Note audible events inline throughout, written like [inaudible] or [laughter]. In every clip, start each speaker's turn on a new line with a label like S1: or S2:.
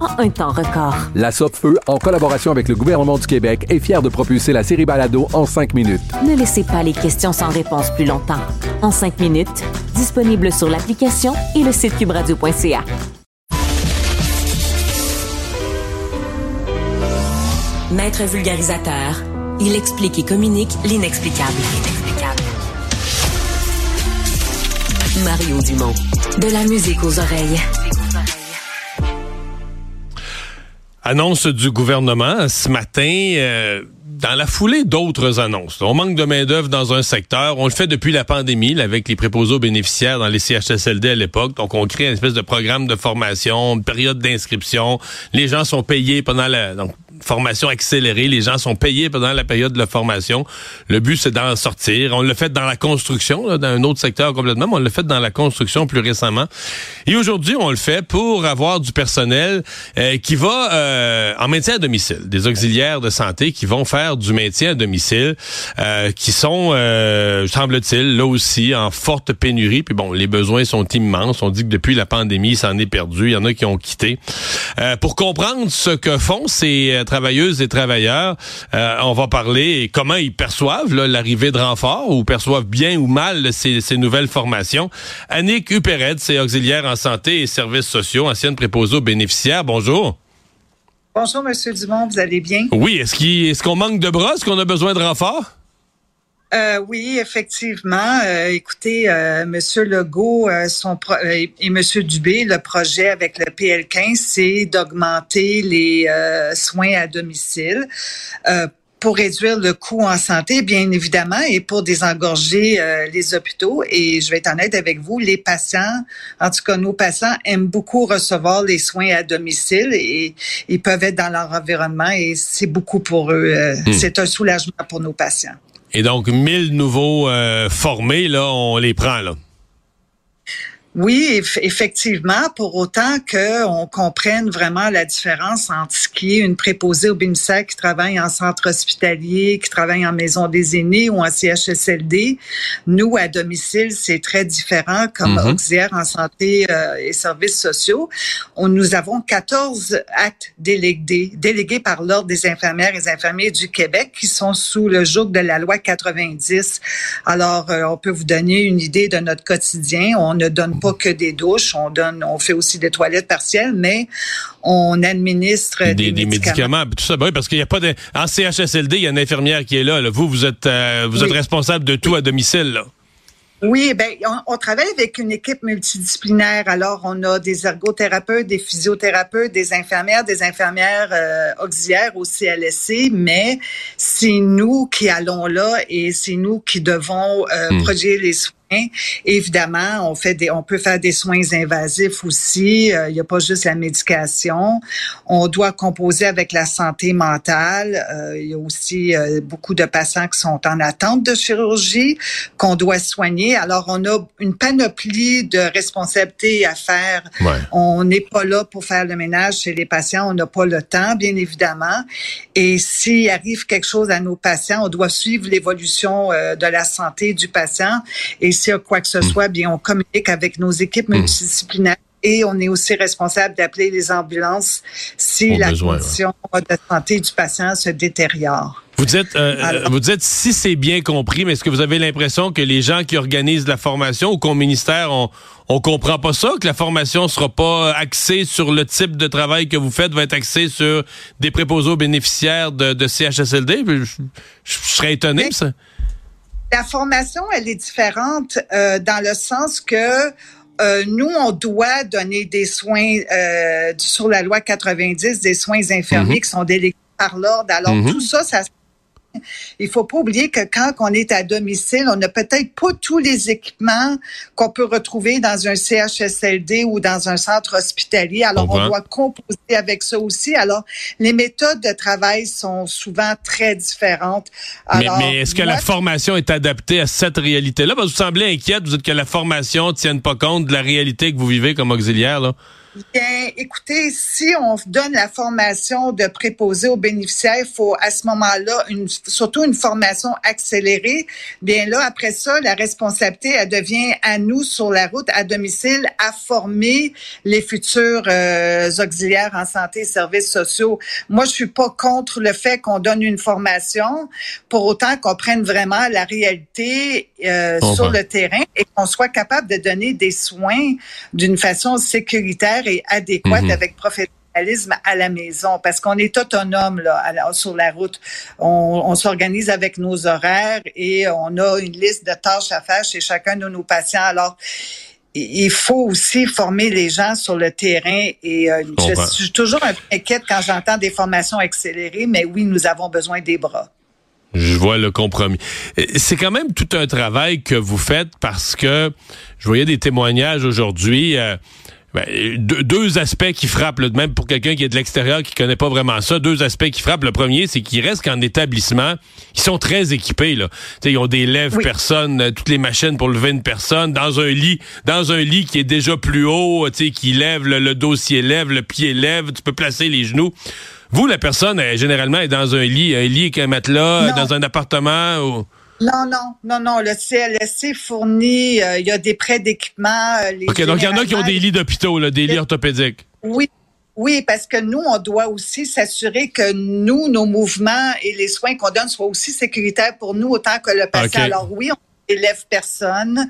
S1: en un temps record.
S2: La Feu, en collaboration avec le gouvernement du Québec, est fière de propulser la série Balado en cinq minutes.
S1: Ne laissez pas les questions sans réponse plus longtemps. En cinq minutes, disponible sur l'application et le site cubradio.ca. Maître vulgarisateur, il explique et communique l'inexplicable. Mario Dumont. De la musique aux oreilles.
S3: Annonce du gouvernement ce matin. Euh, dans la foulée d'autres annonces. On manque de main-d'œuvre dans un secteur. On le fait depuis la pandémie, avec les préposés aux bénéficiaires dans les CHSLD à l'époque. Donc, on crée une espèce de programme de formation, une période d'inscription. Les gens sont payés pendant la formation accélérée. Les gens sont payés pendant la période de la formation. Le but, c'est d'en sortir. On l'a fait dans la construction, dans un autre secteur complètement, mais on l'a fait dans la construction plus récemment. Et aujourd'hui, on le fait pour avoir du personnel euh, qui va euh, en maintien à domicile, des auxiliaires de santé qui vont faire du maintien à domicile, euh, qui sont, semble-t-il, là aussi en forte pénurie. Puis bon, les besoins sont immenses. On dit que depuis la pandémie, ça en est perdu. Il y en a qui ont quitté. pour comprendre ce que font ces travailleuses et travailleurs. Euh, on va parler comment ils perçoivent l'arrivée de renforts ou perçoivent bien ou mal ces, nouvelles formations. Annick Hupered, c'est auxiliaire en santé et services sociaux, ancienne préposée aux bénéficiaires. Bonjour.
S4: Bonjour, Monsieur Dumont, vous allez bien?
S3: Oui, est-ce qu'on manque de bras? Est-ce qu'on a besoin de renforts?
S4: Euh, oui, effectivement. Euh, écoutez, euh, Monsieur Legault euh, son et Monsieur Dubé, le projet avec le PL15, c'est d'augmenter les soins à domicile pour réduire le coût en santé, bien évidemment, et pour désengorger les hôpitaux. Et je vais être honnête avec vous, les patients, en tout cas nos patients, aiment beaucoup recevoir les soins à domicile et ils peuvent être dans leur environnement et c'est beaucoup pour eux. Hmm. C'est un soulagement pour nos patients.
S3: Et donc, 1000 nouveaux euh, formés, là, on les prend, là.
S4: Oui, effectivement, pour autant qu'on comprenne vraiment la différence entre ce qui est une préposée au bénéficiaire qui travaille en centre hospitalier, qui travaille en maison des aînés ou en CHSLD. Nous, à domicile, c'est très différent comme mm auxiliaire en santé euh, et services sociaux. On, nous avons 14 actes délégués, délégués par l'Ordre des infirmières et infirmiers du Québec qui sont sous le joug de la loi 90. Alors, euh, on peut vous donner une idée de notre quotidien. On ne donne pas que des douches, on donne, on fait aussi des toilettes partielles, mais on administre
S3: des, médicaments. tout ça, ben parce qu'il n'y a pas de, en CHSLD, il y a une infirmière qui est là. Vous, vous êtes, euh, vous êtes responsable de tout à domicile. Là.
S4: Oui, ben on, travaille avec une équipe multidisciplinaire. Alors, on a des ergothérapeutes, des physiothérapeutes, des infirmières, des infirmières euh, auxiliaires au CLSC, mais c'est nous qui allons là et c'est nous qui devons euh, hmm. produire les soins Évidemment, on fait des, on peut faire des soins invasifs aussi. Euh, il n'y a pas juste la médication. On doit composer avec la santé mentale. Euh, il y a aussi euh, beaucoup de patients qui sont en attente de chirurgie qu'on doit soigner. Alors, on a une panoplie de responsabilités à faire. On n'est pas là pour faire le ménage chez les patients. On n'a pas le temps, bien évidemment. Et s'il arrive quelque chose à nos patients, on doit suivre l'évolution de la santé du patient et s'il y a quoi que ce hmm. soit, bien, on communique avec nos équipes hmm. multidisciplinaires et on est aussi responsable d'appeler les ambulances si la condition de santé du patient se détériore.
S3: Vous dites, euh, euh, vous dites si c'est bien compris, mais est-ce que vous avez l'impression que les gens qui organisent la formation ou qu'au ministère ont, on comprend pas ça, que la formation sera pas axée sur le type de travail que vous faites, va être axée sur des préposés aux bénéficiaires de, de CHSLD. Je, je serais étonné, ça.
S4: La formation, elle est différente euh, dans le sens que euh, nous, on doit donner des soins euh, sur la loi 90, des soins infirmiers
S3: Mhm.
S4: qui sont délégués par l'ordre. Alors,
S3: Mhm.
S4: tout ça, ça se il faut pas oublier que quand on est à domicile, on n'a peut-être pas tous les équipements qu'on peut retrouver dans un CHSLD ou dans un centre hospitalier. Alors, on doit composer avec ça aussi. Alors, les méthodes de travail sont souvent très différentes.
S3: Mais, est-ce que
S4: moi,
S3: la formation est adaptée à cette réalité-là? Parce que vous semblez inquiète, vous dites que la formation ne tienne pas compte de la réalité que vous vivez comme auxiliaire. Là.
S4: Bien, écoutez, si on donne la formation de préposé aux bénéficiaires, il faut à ce moment-là, une, surtout une formation accélérée. Bien là, après ça, la responsabilité, elle devient à nous sur la route, à domicile, à former les futurs euh, auxiliaires en santé et services sociaux. Moi, je suis pas contre le fait qu'on donne une formation, pour autant qu'on prenne vraiment la réalité euh, sur le terrain et qu'on soit capable de donner des soins d'une façon sécuritaire et adéquate
S3: Mhm.
S4: avec professionnalisme à la maison parce qu'on est autonome là sur la route. On, on s'organise avec nos horaires et on a une liste de tâches à faire chez chacun de nos patients. Alors il faut aussi former les gens sur le terrain et euh, je, suis toujours un peu inquiète quand j'entends des formations accélérées, mais oui, nous avons besoin des bras.
S3: Je vois le compromis. C'est quand même tout un travail que vous faites parce que je voyais des témoignages aujourd'hui. euh, ben, deux, deux aspects qui frappent, là, même pour quelqu'un qui est de l'extérieur, qui connaît pas vraiment ça, deux aspects qui frappent. Le premier, c'est qu'ils restent qu'en établissement, ils sont très équipés. Là. Tu sais, ils ont des lèvres
S4: Oui.
S3: personnes, euh, toutes les machines pour lever une personne, dans un lit, dans un lit qui est déjà plus haut, qui lève, le, le dossier lève, le pied lève, tu peux placer les genoux. Vous, la personne, elle, généralement, est dans un lit, un lit avec un matelas,
S4: Non.
S3: dans un appartement. Ou...
S4: Non, non, non, non. Le CLSC fournit, euh, il y a des prêts d'équipement. euh,
S3: OK, donc il y en a qui ont des lits d'hôpitaux, des lits orthopédiques.
S4: Oui. Oui, parce que nous, on doit aussi s'assurer que nous, nos mouvements et les soins qu'on donne soient aussi sécuritaires pour nous autant que le patient. Alors oui, on élève personne.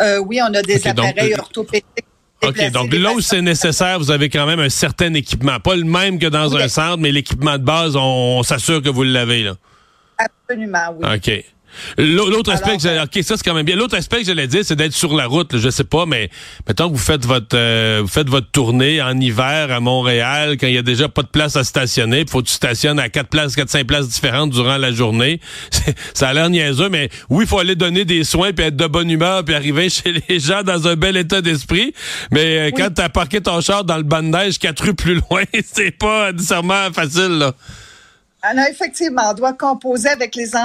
S4: Euh, oui, on a des appareils orthopédiques.
S3: OK, donc là où c'est nécessaire, vous avez quand même un certain équipement. Pas le même que dans
S4: Oui.
S3: un centre, mais l'équipement de base, on, on s'assure que vous l'avez, là.
S4: Absolument, oui.
S3: OK. L'au- L'autre aspect,
S4: Alors,
S3: que j'allais- OK, ça c'est quand même bien. L'autre aspect que j'allais dire, c'est d'être sur la route. là. Je sais pas, mais mettons que vous faites votre euh, vous faites votre tournée en hiver à Montréal, quand il y a déjà pas de place à stationner, faut que tu stationnes à quatre places, quatre cinq places différentes durant la journée. [laughs] Ça a l'air niaiseux, mais oui, il faut aller donner des soins puis être de bonne humeur puis arriver [laughs] chez les gens dans un bel état d'esprit. Mais euh, quand t'as parqué ton char dans le banc de neige quatre rues plus loin, [laughs] c'est pas nécessairement facile là.
S4: Non, effectivement, on doit composer avec les,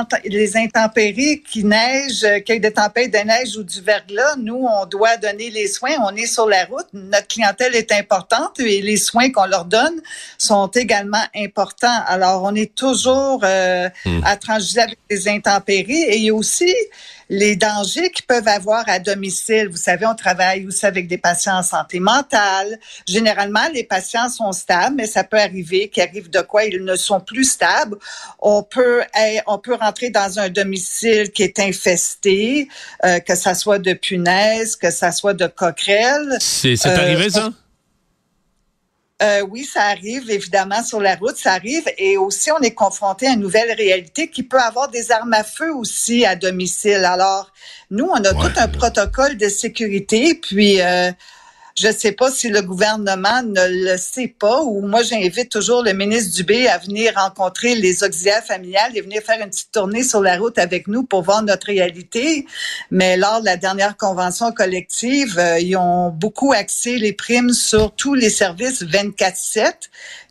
S4: intempéries qui neigent, euh, qu'il y ait des tempêtes de neige ou du verglas. Nous, on doit donner les soins. On est sur la route. Notre clientèle est importante et les soins qu'on leur donne sont également importants. Alors, on est toujours euh, à transiger avec les intempéries. Et il y a aussi les dangers qu'ils peuvent avoir à domicile. Vous savez, on travaille aussi avec des patients en santé mentale. Généralement, les patients sont stables, mais ça peut arriver qu'il arrive de quoi ils ne sont plus stables. On peut, on peut rentrer dans un domicile qui est infesté, euh, que ça soit de punaises, que ça soit de coquerelles.
S3: C'est
S4: Euh,
S3: arrivé ça?
S4: Euh, oui, ça arrive, évidemment, sur la route, ça arrive. Et aussi, on est confronté à une nouvelle réalité qui peut avoir des armes à feu aussi à domicile. Alors, nous, on a tout un protocole de sécurité, puis euh, je ne sais pas si le gouvernement ne le sait pas, ou moi, j'invite toujours le ministre Dubé à venir rencontrer les auxiliaires familiales et venir faire une petite tournée sur la route avec nous pour voir notre réalité. Mais lors de la dernière convention collective, euh, ils ont beaucoup axé les primes sur tous les services 24-7.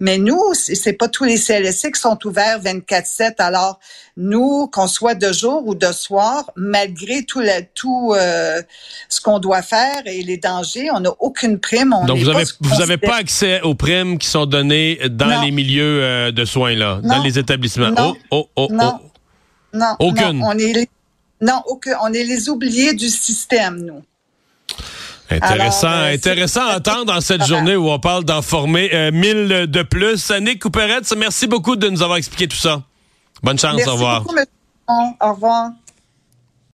S4: Mais nous, c'est pas tous les CLSC qui sont ouverts 24-7. Alors, nous, qu'on soit de jour ou de soir, malgré tout, la, tout euh, ce qu'on doit faire et les dangers, on n'a aucune prime. On
S3: Donc, vous
S4: pas
S3: avez, vous avez
S4: considéré-
S3: pas accès aux primes qui sont données dans
S4: Non.
S3: les milieux euh, de soins, là, dans les établissements.
S4: Non.
S3: Oh, oh, oh,
S4: Non.
S3: oh.
S4: Non,
S3: Aucune.
S4: non, on est les, non, aucun, on est les oubliés du système, nous.
S3: Intéressant,
S4: Alors, euh,
S3: intéressant à entendre dans cette journée où on parle d'en former euh, 1000 de plus. Annick Couperette, merci beaucoup de nous avoir expliqué tout ça. Bonne chance,
S4: Merci
S3: au revoir.
S4: beaucoup, monsieur. Au revoir.